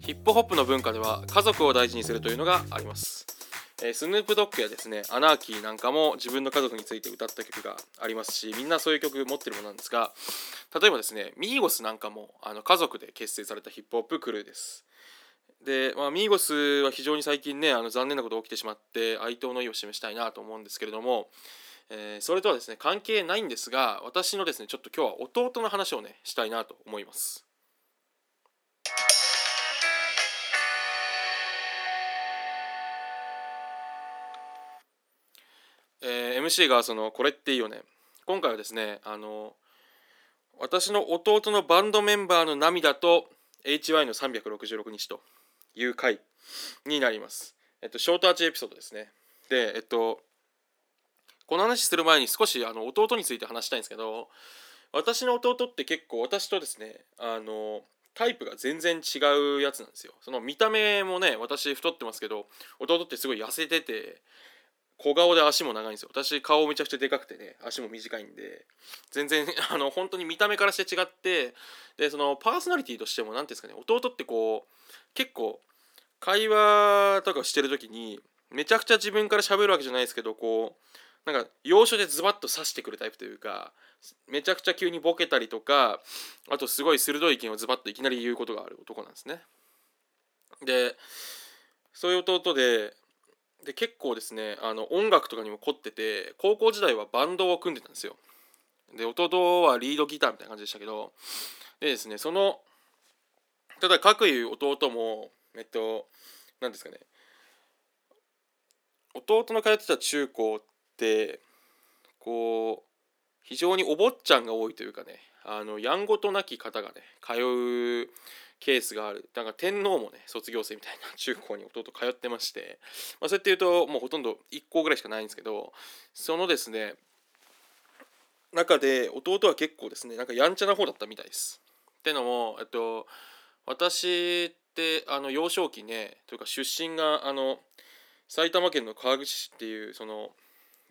ヒップホップの文化では家族を大事にするというのがあります。えースヌープドッグやですねアナーキーなんかも自分の家族について歌った曲がありますしみんなそういう曲持ってるものなんですが例えばですねミーゴスなんかもあの家族で結成されたヒップホップクルーです。で、まあ、ミーゴスは非常に最近ねあの残念なことが起きてしまって哀悼の意を示したいなと思うんですけれども、えーそれとはですね関係ないんですが私のですねちょっと今日は弟の話をねしたいなと思います。えー MC がそのこれっていいよね。今回はですねあの私の弟のバンドメンバーの涙と HY の366日と。いう回になります。えっと、ショートアーチエピソードですね。で、えっと、この話する前に少しあの弟について話したいんですけど、私の弟って結構私とですね、あの、タイプが全然違うやつなんですよ。その見た目もね、私太ってますけど、弟ってすごい痩せてて、小顔で足も長いんですよ。私顔めちゃくちゃでかくてね、足も短いんで、全然 あの本当に見た目からして違ってでそのパーソナリティとしても何ていうんですかね弟ってこう結構会話とかしてる時にめちゃくちゃ自分から喋るわけじゃないですけどこうなんか要所でズバッと刺してくるタイプというかめちゃくちゃ急にボケたりとかあとすごい鋭い意見をズバッといきなり言うことがある男なんですね。でそういう弟でで結構ですねあの音楽とかにも凝ってて高校時代はバンドを組んでたんですよ。で弟はリードギターみたいな感じでしたけどでですねそのただ各いう弟もえっと何ですかね弟の通ってた中高ってこう非常にお坊ちゃんが多いというかねあのやんごとなき方がね通うケースがあるなんか天皇もね卒業生みたいな 中高に弟通ってまして、まあ、そうやって言うともうほとんど1校ぐらいしかないんですけどそのですね中で弟は結構ですねなんかやんちゃな方だったみたいです。ってのも、えっと、私ってあの幼少期ねというか出身があの埼玉県の川口市っていうその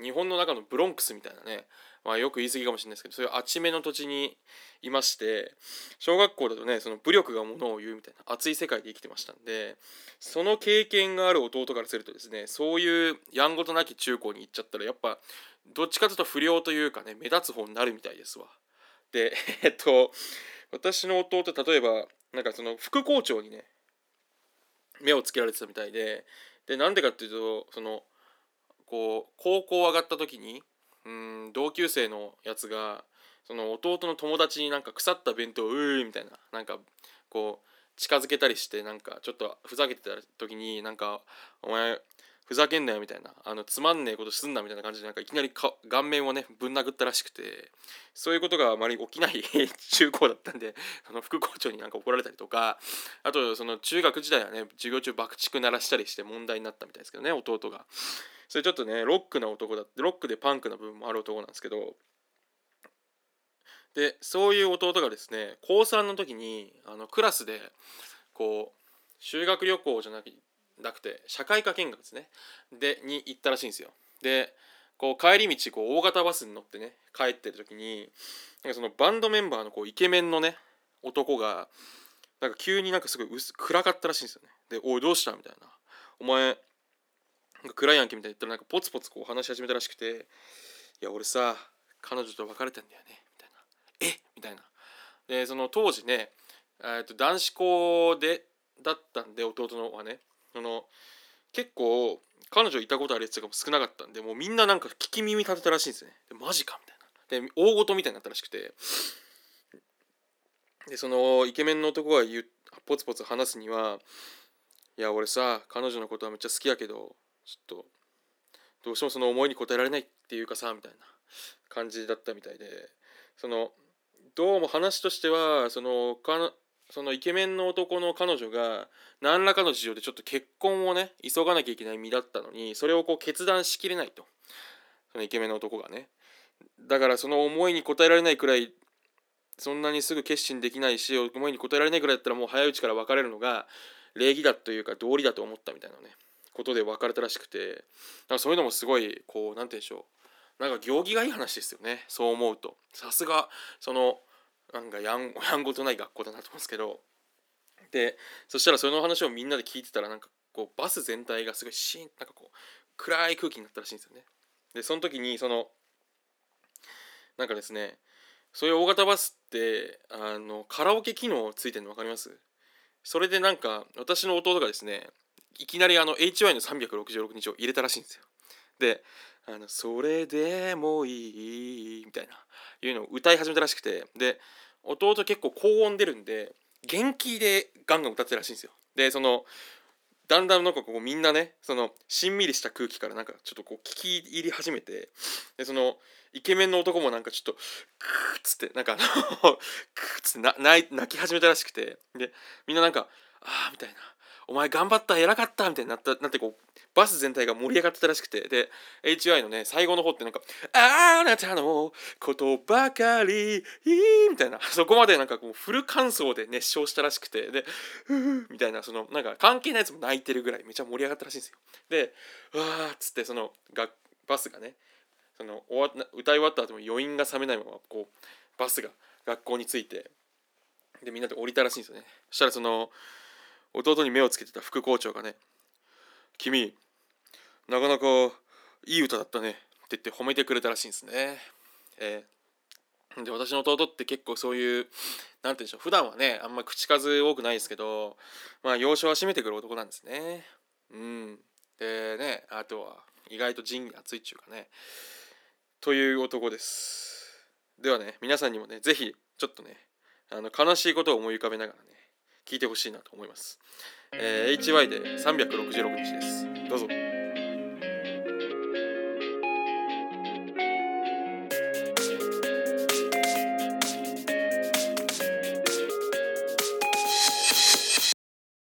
日本の中のブロンクスみたいなね、まあ、よく言い過ぎかもしれないですけどそういうあちめの土地にいまして小学校だとねその武力がものを言うみたいな熱い世界で生きてましたんでその経験がある弟からするとですねそういうやんごとなき中高に行っちゃったらやっぱどっちかというと不良というかね目立つ方になるみたいですわ。で えっと私の弟例えばなんかその副校長にね目をつけられてたみたいででなんでかっていうとそのこう高校上がった時にうん同級生のやつがその弟の友達になんか腐った弁当をうーみたいな。なんかこう近づけたりしてなんかちょっとふざけてた時になんか「お前ふざけんなよ」みたいなあのつまんねえことすんなみたいな感じでなんかいきなりか顔面をねぶん殴ったらしくてそういうことがあまり起きない中高だったんで あの副校長になんか怒られたりとかあとその中学時代はね授業中爆竹鳴らしたりして問題になったみたいですけどね弟が。それちょっとねロックな男だってロックでパンクな部分もある男なんですけどでそういう弟がですね高3の時にあのクラスでこう修学旅行じゃなくなくて社会科見学ですね。でに行ったらしいんですよ。でこう帰り道こう大型バスに乗ってね帰ってる時になんかそのバンドメンバーのこうイケメンのね男がなんか急になんかすごい薄暗かったらしいんですよね。で「おいどうした?」みたいな「お前なんか暗いやんけ」みたいな言ったらなんかポツポツこう話し始めたらしくて「いや俺さ彼女と別れてんだよね」みたいな「え？みたいな。でその当時ね、えー、と男子校でだったんで弟のはねその結構彼女いたことあるやつとかも少なかったんでもうみんななんか聞き耳立てたらしいんですね。でマジかみたいな。で大事みたいになったらしくて。でそのイケメンの男が言うポツポツ話すにはいや俺さ彼女のことはめっちゃ好きやけどちょっとどうしてもその思いに応えられないっていうかさみたいな感じだったみたいで。そのどうも話としてはそのかなそのイケメンの男の彼女が何らかの事情でちょっと結婚をね急がなきゃいけない身だったのにそれをこう決断しきれないと。そのイケメンの男がね。だからその思いに応えられないくらいそんなにすぐ決心できないし思いに応えられないくらいだったらもう早いうちから別れるのが礼儀だというか道理だと思ったみたいなねことで別れたらしくて。だからそういうのもすごいこう何て言うんでしょう。なんか行儀がいい話ですよね。そう思うと。さすがそのなんかやん やんごとない学校だなと思うんですけど。でそしたらその話をみんなで聞いてたらなんかこうバス全体がすごいシーンなんかこう暗い空気になったらしいんですよね。でその時にそのなんかですねそういう大型バスってあのカラオケ機能ついてるの分かります？それでなんか私の弟がですねいきなりあの HY の366日を入れたらしいんですよ。であの「それでもいい」みたいないうのを歌い始めたらしくて。で弟結構高音出るんで元気でガンガン歌ってたらしいんですよ。でそのだんだんなんかこうみんなねそのしんみりした空気からなんかちょっとこう聞き入り始めてでそのイケメンの男もなんかちょっとクーッつってなんかあの クーッつってな泣き始めたらしくて。でみんななんかああみたいな。お前頑張った偉かったみたいになったなってこうバス全体が盛り上がってたらしくて。で HY のね最後の方ってなんか「あなたのことばかりいい」みたいな。そこまでなんかこうフル感想で熱唱したらしくて。で「ふう」みたいなそのなんか関係ないやつも泣いてるぐらいめちゃ盛り上がったらしいんですよ。で「うわー」っつってそのがバスがねその終わ歌い終わった後も余韻が冷めないままこうバスが学校に着いてでみんなで降りたらしいんですよね。そしたらその弟に目をつけてた副校長がね「君なかなかいい歌だったね」って言って褒めてくれたらしいんですね。えー、で私の弟って結構そういう何て言うんでしょう普段はねあんま口数多くないですけどまあ要所は締めてくる男なんですね。うん、でねあとは意外と仁義熱いっちゅうかねという男です。ではね皆さんにもね是非ちょっとねあの悲しいことを思い浮かべながらね聞いてほしいなと思います。えー、HY で366日です。どうぞ。